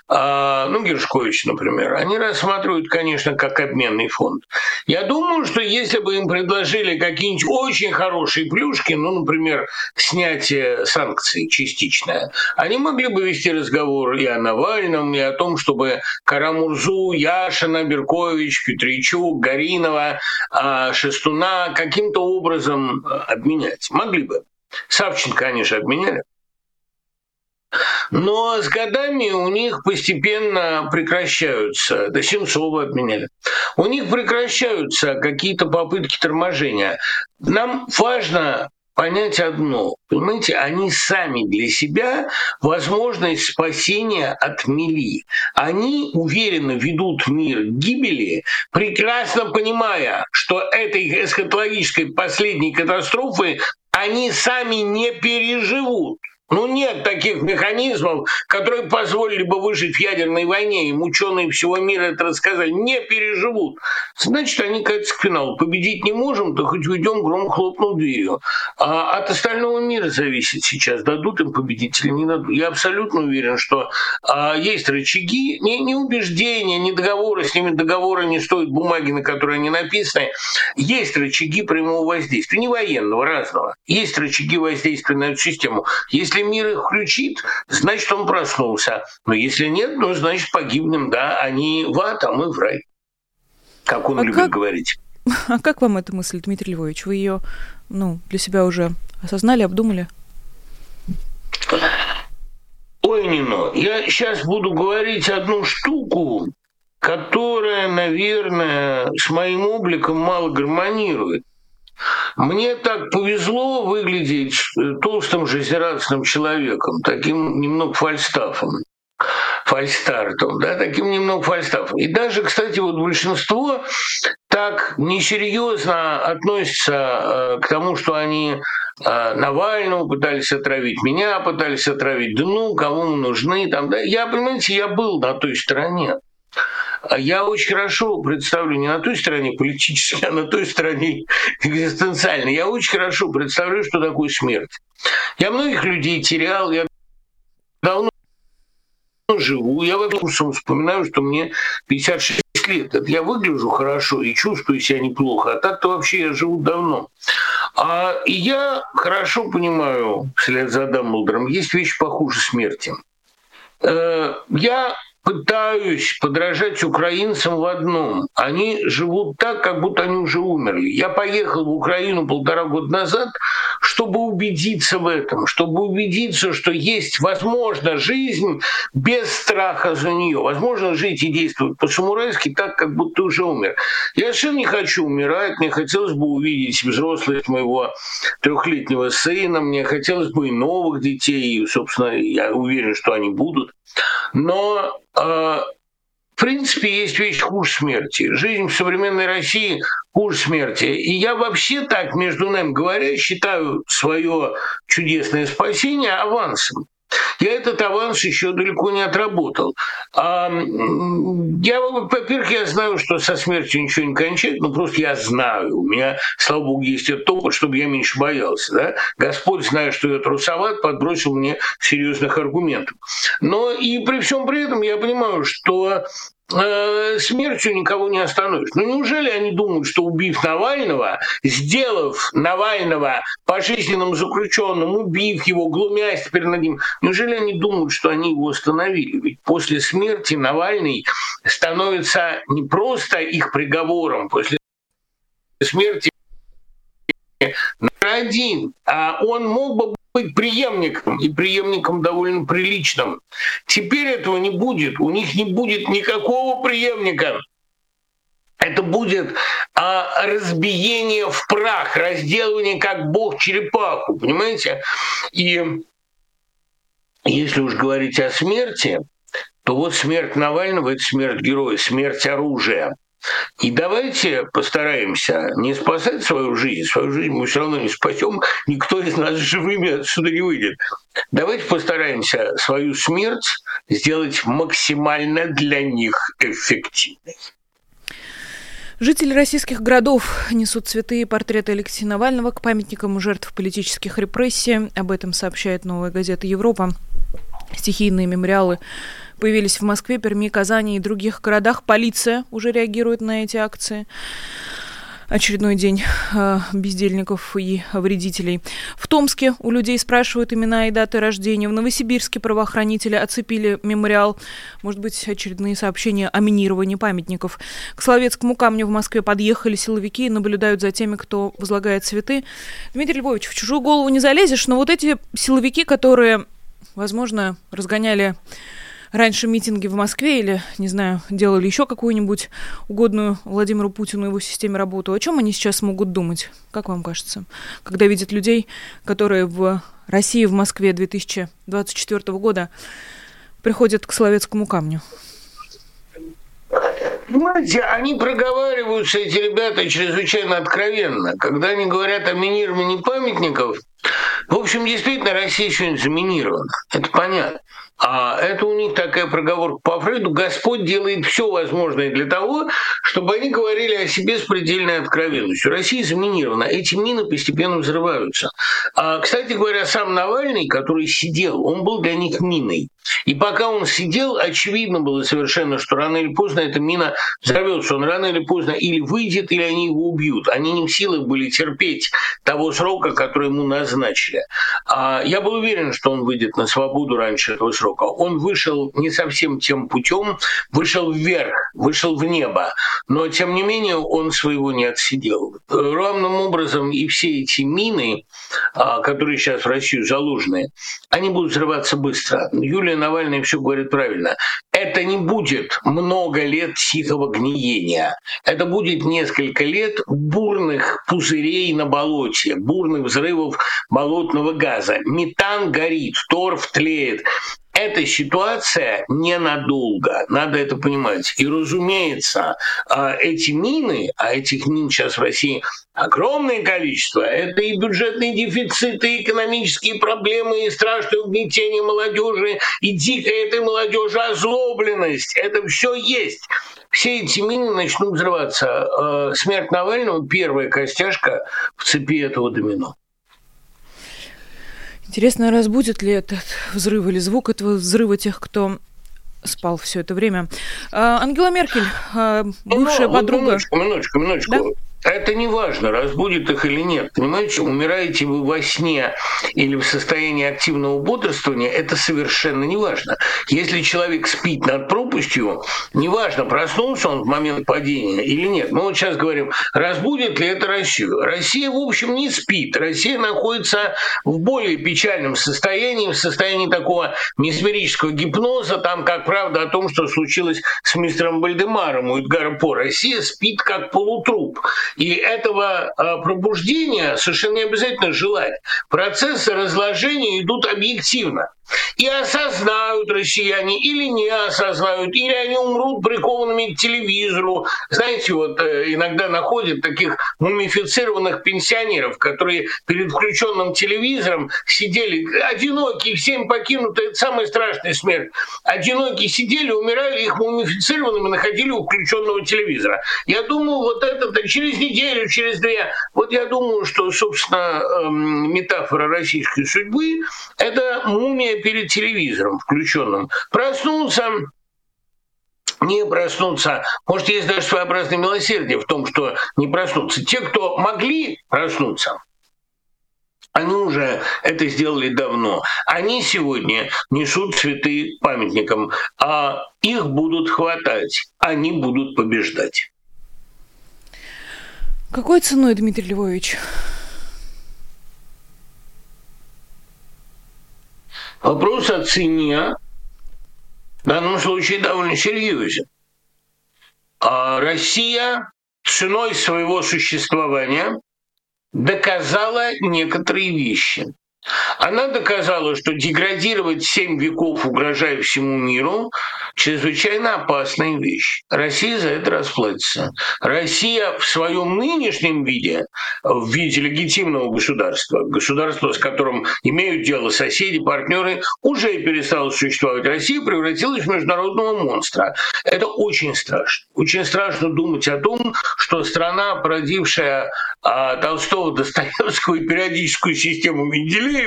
а, ну, Гершкович, например, они рассматривают, конечно, как обменный фонд. Я думаю, что если бы им предложили какие-нибудь очень хорошие плюшки, ну, например, снятие санкций частичное, они могли бы вести разговор и о Навальном, и о том, чтобы Карамурзу, Яшина, Беркович, Петричук, Гаринова, а, Шестуна каким-то образом обменять. Могли бы. Савченко они же обменяли. Но с годами у них постепенно прекращаются, до Сенцова обменяли, у них прекращаются какие-то попытки торможения. Нам важно понять одно. Понимаете, они сами для себя возможность спасения отмели. Они уверенно ведут мир к гибели, прекрасно понимая, что этой эсхатологической последней катастрофы они сами не переживут. Ну, нет таких механизмов, которые позволили бы выжить в ядерной войне. Им ученые всего мира это рассказали. Не переживут. Значит, они катятся к финалу. Победить не можем, то хоть уйдем, гром хлопнул дверью. А от остального мира зависит сейчас, дадут им победить или не дадут. Я абсолютно уверен, что а, есть рычаги, не, не убеждения, не договоры, с ними договоры не стоят бумаги, на которой они написаны. Есть рычаги прямого воздействия, не военного, разного. Есть рычаги воздействия на эту систему. Если если мир их включит, значит, он проснулся. Но если нет, ну, значит, погибнем, да, они в ад, а мы в рай. Как он а любит как... говорить. А как вам эта мысль, Дмитрий Львович? Вы ее ну, для себя уже осознали, обдумали? Ой, Нино, я сейчас буду говорить одну штуку, которая, наверное, с моим обликом мало гармонирует. Мне так повезло выглядеть э, толстым жизнерадостным человеком, таким немного фальстафом фальстартом, да, таким немного фальстафом. И даже, кстати, вот большинство так несерьезно относится э, к тому, что они э, Навального пытались отравить, меня пытались отравить, да ну, кому мы нужны, там, да. Я, понимаете, я был на той стороне. А я очень хорошо представлю не на той стороне политической, а на той стороне экзистенциальной. Я очень хорошо представляю, что такое смерть. Я многих людей терял, я давно живу. Я вопросом вспоминаю, что мне 56 лет. Это я выгляжу хорошо и чувствую себя неплохо, а так-то вообще я живу давно. А, и я хорошо понимаю, вслед за Дамблдором, есть вещи похуже смерти. Э, я пытаюсь подражать украинцам в одном. Они живут так, как будто они уже умерли. Я поехал в Украину полтора года назад, чтобы убедиться в этом, чтобы убедиться, что есть возможно жизнь без страха за нее. Возможно жить и действовать по-самурайски так, как будто уже умер. Я совершенно не хочу умирать, мне хотелось бы увидеть взрослость моего трехлетнего сына, мне хотелось бы и новых детей, и, собственно, я уверен, что они будут. Но в принципе, есть вещь хуже смерти. Жизнь в современной России хуже смерти. И я вообще так, между нами говоря, считаю свое чудесное спасение авансом. Я этот аванс еще далеко не отработал. А, я, во-первых, я знаю, что со смертью ничего не кончает, но просто я знаю. У меня, слава богу, есть этот опыт, чтобы я меньше боялся. Да? Господь, зная, что я трусоват, подбросил мне серьезных аргументов. Но и при всем при этом я понимаю, что э, смертью никого не остановишь. Ну неужели они думают, что убив Навального, сделав Навального пожизненным заключенным, убив его, глумясь теперь над ним, неужели они думают, что они его остановили? Ведь после смерти Навальный становится не просто их приговором, после смерти номер один, а он мог бы быть преемником, и преемником довольно приличным. Теперь этого не будет, у них не будет никакого преемника. Это будет а, разбиение в прах, разделывание как бог черепаху, понимаете? И если уж говорить о смерти, то вот смерть Навального – это смерть героя, смерть оружия – и давайте постараемся не спасать свою жизнь, свою жизнь мы все равно не спасем, никто из нас живыми отсюда не выйдет. Давайте постараемся свою смерть сделать максимально для них эффективной. Жители российских городов несут цветы и портреты Алексея Навального к памятникам жертв политических репрессий. Об этом сообщает новая газета «Европа». Стихийные мемориалы появились в Москве, Перми, Казани и других городах. Полиция уже реагирует на эти акции очередной день э, бездельников и вредителей. В Томске у людей спрашивают имена и даты рождения. В Новосибирске правоохранители оцепили мемориал. Может быть, очередные сообщения о минировании памятников. К Словецкому камню в Москве подъехали силовики и наблюдают за теми, кто возлагает цветы. Дмитрий Львович, в чужую голову не залезешь, но вот эти силовики, которые, возможно, разгоняли раньше митинги в Москве или, не знаю, делали еще какую-нибудь угодную Владимиру Путину его системе работу, о чем они сейчас могут думать? Как вам кажется? Когда видят людей, которые в России, в Москве 2024 года приходят к Словецкому камню? Понимаете, они проговариваются, эти ребята, чрезвычайно откровенно. Когда они говорят о минировании памятников, в общем, действительно, Россия сегодня заминирована. Это понятно. А это у них такая проговорка по Фрейду. Господь делает все возможное для того, чтобы они говорили о себе с предельной откровенностью. Россия заминирована. Эти мины постепенно взрываются. А, кстати говоря, сам Навальный, который сидел, он был для них миной. И пока он сидел, очевидно было совершенно, что рано или поздно эта мина взорвется. Он рано или поздно или выйдет, или они его убьют. Они не в силах были терпеть того срока, который ему назначили. А я был уверен, что он выйдет на свободу раньше этого срока. Он вышел не совсем тем путем, вышел вверх, вышел в небо. Но, тем не менее, он своего не отсидел. Равным образом и все эти мины, которые сейчас в Россию заложены, они будут взрываться быстро. Юлия Навальный все говорит правильно. Это не будет много лет тихого гниения. Это будет несколько лет бурных пузырей на болоте, бурных взрывов болотного газа. Метан горит, торф тлеет эта ситуация ненадолго, надо это понимать. И, разумеется, а, эти мины, а этих мин сейчас в России огромное количество, это и бюджетные дефициты, и экономические проблемы, и страшное угнетение молодежи, и дикая этой молодежи озлобленность. Это все есть все эти мины начнут взрываться. А, смерть Навального – первая костяшка в цепи этого домино. Интересно, разбудит ли этот взрыв или звук этого взрыва тех, кто спал все это время. А, Ангела Меркель, а, бывшая ну, подруга... Минуточку, минуточку, минуточку. Да? Это не важно, разбудит их или нет. Понимаете, умираете вы во сне или в состоянии активного бодрствования, это совершенно не важно. Если человек спит над пропастью, неважно, проснулся он в момент падения или нет. Мы вот сейчас говорим, разбудит ли это Россию. Россия, в общем, не спит. Россия находится в более печальном состоянии, в состоянии такого месмерического гипноза. Там, как правда, о том, что случилось с мистером Бальдемаром у Эдгара По. Россия спит как полутруп. И этого а, пробуждения совершенно не обязательно желать. Процессы разложения идут объективно. И осознают россияне или не осознают, или они умрут прикованными к телевизору. Знаете, вот э, иногда находят таких мумифицированных пенсионеров, которые перед включенным телевизором сидели одинокие, всем покинутые, это самая страшная смерть. Одинокие сидели, умирали, их мумифицированными находили у включенного телевизора. Я думаю, вот это через неделю, через две, вот я думаю, что, собственно, эм, метафора российской судьбы – это мумия перед телевизором включенным, проснуться, не проснуться. Может, есть даже своеобразное милосердие в том, что не проснуться. Те, кто могли проснуться, они уже это сделали давно. Они сегодня несут цветы памятникам, а их будут хватать, они будут побеждать. Какой ценой, Дмитрий Львович? Вопрос о цене в данном случае довольно серьезен. А Россия ценой своего существования доказала некоторые вещи. Она доказала, что деградировать семь веков, угрожая всему миру, чрезвычайно опасная вещь. Россия за это расплатится. Россия в своем нынешнем виде, в виде легитимного государства, государства, с которым имеют дело соседи, партнеры, уже перестала существовать. Россия превратилась в международного монстра. Это очень страшно. Очень страшно думать о том, что страна, породившая а, Толстого, Достоевского и периодическую систему Менделеева,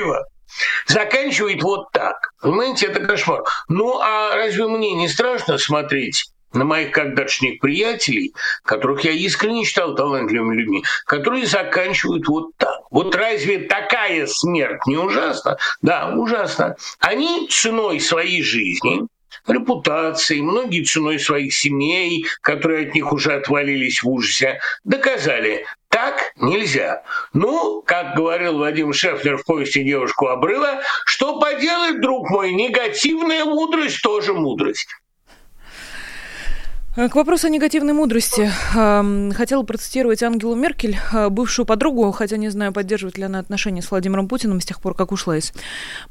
заканчивает вот так. Понимаете, это кошмар. Ну а разве мне не страшно смотреть на моих когда-шних приятелей, которых я искренне считал талантливыми людьми, которые заканчивают вот так. Вот разве такая смерть не ужасна? Да, ужасно. Они ценой своей жизни, репутации, многие ценой своих семей, которые от них уже отвалились в ужасе, доказали, так нельзя. Ну, как говорил Вадим Шефлер в повести «Девушку обрыва», что поделать, друг мой, негативная мудрость тоже мудрость. К вопросу о негативной мудрости. Хотела процитировать Ангелу Меркель, э, бывшую подругу, хотя не знаю, поддерживает ли она отношения с Владимиром Путиным с тех пор, как ушла из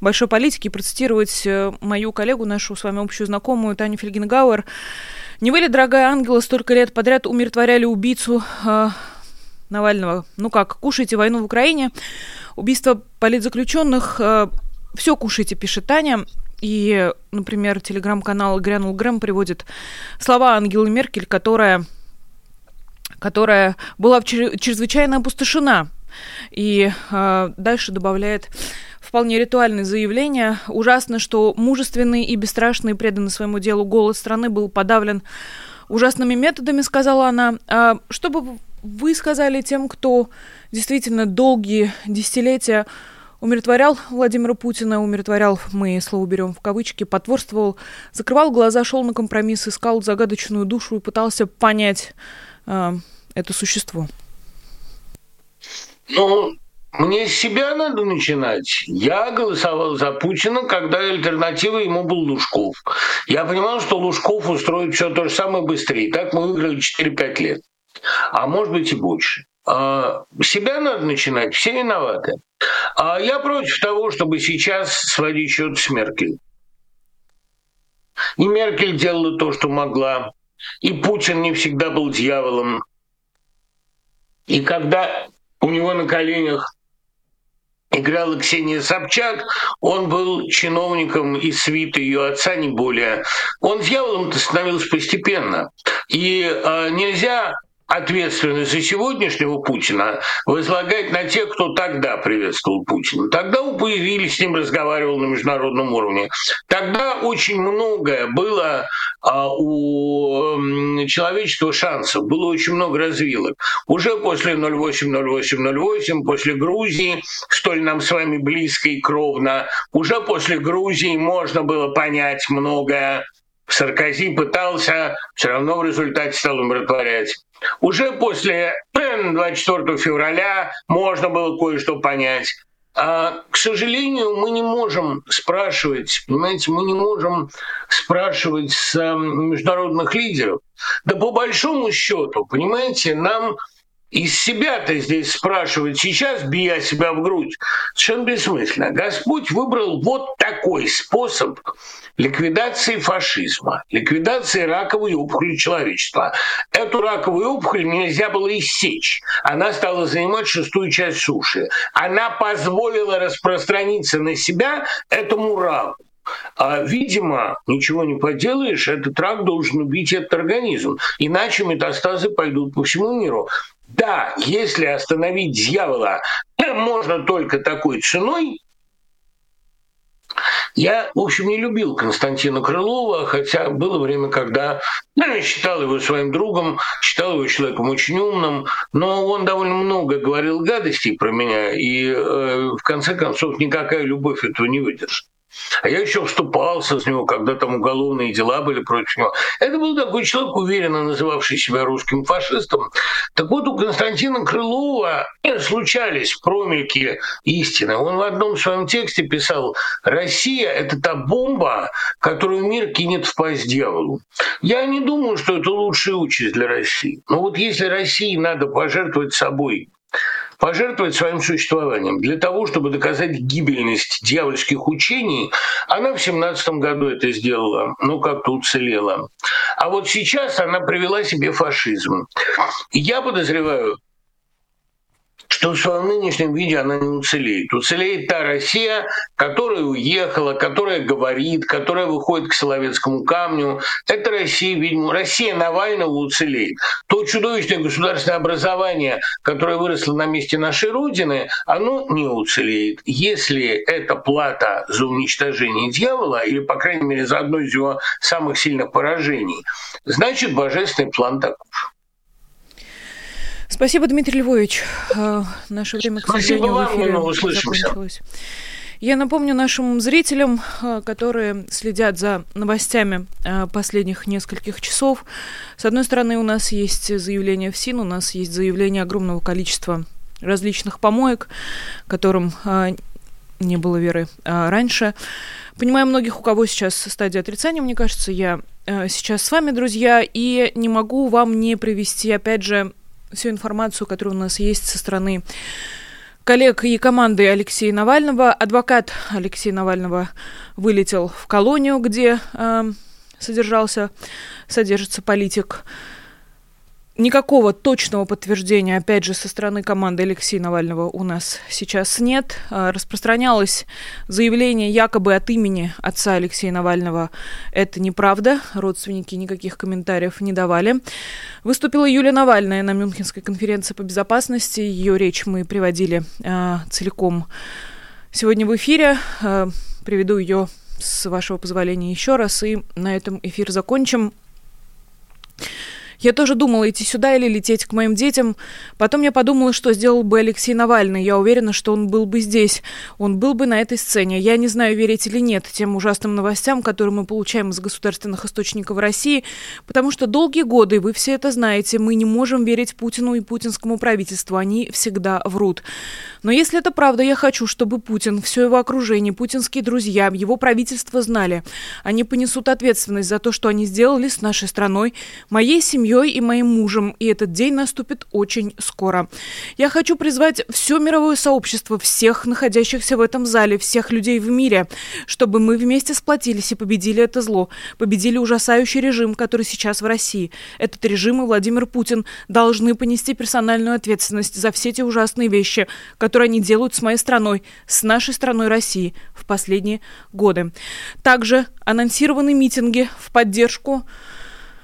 большой политики, процитировать э, мою коллегу, нашу с вами общую знакомую Таню Фельгенгауэр. Не вы ли, дорогая Ангела, столько лет подряд умиротворяли убийцу э, Навального? Ну как, кушайте войну в Украине, убийство политзаключенных, все кушайте, пишет Таня. И, например, телеграм-канал «Грянул Грэм» приводит слова Ангелы Меркель, которая, которая была чрезвычайно опустошена. И э, дальше добавляет вполне ритуальное заявление. Ужасно, что мужественный и бесстрашный, преданный своему делу голос страны был подавлен ужасными методами, сказала она. А, что бы вы сказали тем, кто действительно долгие десятилетия умиротворял Владимира Путина, умиротворял, мы слово берем в кавычки, потворствовал, закрывал глаза, шел на компромисс, искал загадочную душу и пытался понять э, это существо? Ну, мне с себя надо начинать. Я голосовал за Путина, когда альтернативой ему был Лужков. Я понимал, что Лужков устроит все то же самое быстрее. Так мы выиграли 4-5 лет. А может быть и больше. А себя надо начинать, все виноваты. А я против того, чтобы сейчас сводить счет с Меркель. И Меркель делала то, что могла. И Путин не всегда был дьяволом. И когда у него на коленях играла Ксения Собчак, он был чиновником из свиты ее отца, не более. Он дьяволом-то становился постепенно. И э, нельзя ответственность за сегодняшнего Путина возлагать на тех, кто тогда приветствовал Путина. Тогда он появились, с ним разговаривал на международном уровне. Тогда очень многое было а, у человечества шансов, было очень много развилок. Уже после 08-08-08, после Грузии, столь нам с вами близко и кровно, уже после Грузии можно было понять многое. Саркози пытался, все равно в результате стал умиротворять. Уже после 24 февраля можно было кое-что понять. А, к сожалению, мы не можем спрашивать, понимаете, мы не можем спрашивать с а, международных лидеров. Да по большому счету, понимаете, нам из себя-то здесь спрашивать сейчас, бия себя в грудь, совершенно бессмысленно. Господь выбрал вот такой способ ликвидации фашизма, ликвидации раковой опухоли человечества. Эту раковую опухоль нельзя было иссечь. Она стала занимать шестую часть суши. Она позволила распространиться на себя этому раку. А, видимо, ничего не поделаешь, этот рак должен убить этот организм, иначе метастазы пойдут по всему миру. Да, если остановить дьявола можно только такой ценой, я, в общем, не любил Константина Крылова, хотя было время, когда ну, я считал его своим другом, считал его человеком очень умным, но он довольно много говорил гадостей про меня, и э, в конце концов никакая любовь этого не выдержит. А я еще вступался с него, когда там уголовные дела были против него. Это был такой человек, уверенно называвший себя русским фашистом. Так вот, у Константина Крылова случались промельки истины. Он в одном своем тексте писал, «Россия – это та бомба, которую мир кинет в пасть дьяволу». Я не думаю, что это лучшая участь для России. Но вот если России надо пожертвовать собой пожертвовать своим существованием для того, чтобы доказать гибельность дьявольских учений, она в 17 году это сделала, ну как-то уцелела. А вот сейчас она привела себе фашизм. я подозреваю, что в своем нынешнем виде она не уцелеет. Уцелеет та Россия, которая уехала, которая говорит, которая выходит к Соловецкому камню. Это Россия, видимо, Россия Навального уцелеет. То чудовищное государственное образование, которое выросло на месте нашей Родины, оно не уцелеет. Если это плата за уничтожение дьявола, или, по крайней мере, за одно из его самых сильных поражений, значит, божественный план таков. Спасибо, Дмитрий Львович. Э, наше время, к сожалению, в эфире закончилось. Я напомню нашим зрителям, э, которые следят за новостями э, последних нескольких часов. С одной стороны, у нас есть заявление в СИН, у нас есть заявление огромного количества различных помоек, которым не было веры раньше. Понимаю многих, у кого сейчас стадия отрицания, мне кажется, я сейчас с вами, друзья, и не могу вам не привести, опять же, всю информацию, которая у нас есть со стороны коллег и команды Алексея Навального. Адвокат Алексея Навального вылетел в колонию, где э, содержался, содержится политик. Никакого точного подтверждения, опять же, со стороны команды Алексея Навального у нас сейчас нет. А, распространялось заявление якобы от имени отца Алексея Навального. Это неправда. Родственники никаких комментариев не давали. Выступила Юлия Навальная на Мюнхенской конференции по безопасности. Ее речь мы приводили э, целиком сегодня в эфире. Э, приведу ее, с вашего позволения, еще раз. И на этом эфир закончим. Я тоже думала, идти сюда или лететь к моим детям. Потом я подумала, что сделал бы Алексей Навальный. Я уверена, что он был бы здесь. Он был бы на этой сцене. Я не знаю, верить или нет тем ужасным новостям, которые мы получаем из государственных источников России, потому что долгие годы, вы все это знаете, мы не можем верить Путину и путинскому правительству. Они всегда врут. Но если это правда, я хочу, чтобы Путин, все его окружение, путинские друзья, его правительство знали. Они понесут ответственность за то, что они сделали с нашей страной, моей семьей, семьей и моим мужем, и этот день наступит очень скоро. Я хочу призвать все мировое сообщество, всех находящихся в этом зале, всех людей в мире, чтобы мы вместе сплотились и победили это зло, победили ужасающий режим, который сейчас в России. Этот режим и Владимир Путин должны понести персональную ответственность за все эти ужасные вещи, которые они делают с моей страной, с нашей страной России в последние годы. Также анонсированы митинги в поддержку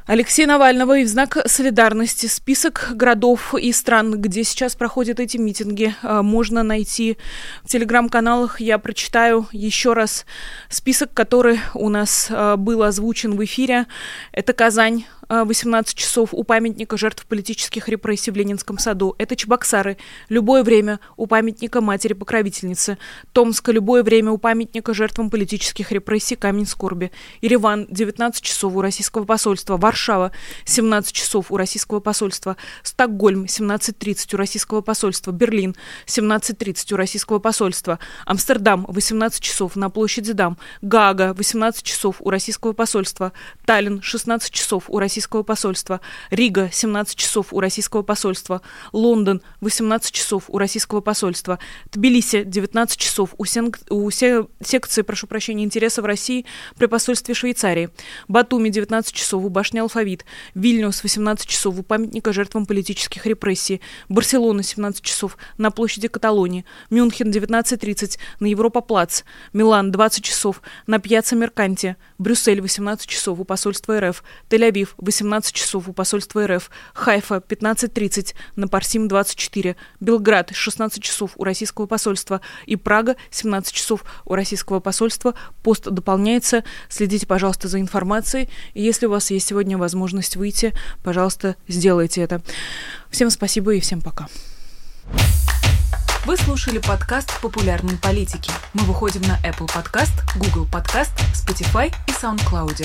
Алексея Навального и в знак солидарности список городов и стран, где сейчас проходят эти митинги, э, можно найти в телеграм-каналах. Я прочитаю еще раз список, который у нас э, был озвучен в эфире. Это Казань, 18 э, часов у памятника жертв политических репрессий в Ленинском саду. Это Чебоксары. Любое время у памятника матери-покровительницы. Томска. Любое время у памятника жертвам политических репрессий Камень скорби. Ереван. 19 часов у российского посольства. Варшава. 17 часов у российского посольства. Стокгольм. 17.30 у российского посольства. Берлин. 17.30 у российского посольства. Амстердам. 18 часов на площади Дам. Гага. 18 часов у российского посольства. Таллин. 16 часов у российского российского посольства. Рига 17 часов у российского посольства. Лондон 18 часов у российского посольства. Тбилиси 19 часов у, сен... у се... секции, прошу прощения, интересов России при посольстве Швейцарии. Батуми 19 часов у башни Алфавит. Вильнюс 18 часов у памятника жертвам политических репрессий. Барселона 17 часов на площади Каталонии. Мюнхен 19.30 на Европа-Плац. Милан 20 часов на Пьяцца Мерканте. Брюссель 18 часов у посольства РФ. Тель-Авив 18 часов у посольства РФ. Хайфа 15.30 на Парсим 24. Белград 16 часов у российского посольства. И Прага 17 часов у российского посольства. Пост дополняется. Следите, пожалуйста, за информацией. И если у вас есть сегодня возможность выйти, пожалуйста, сделайте это. Всем спасибо и всем пока. Вы слушали подкаст «Популярные политики». Мы выходим на Apple Podcast, Google Podcast, Spotify и SoundCloud.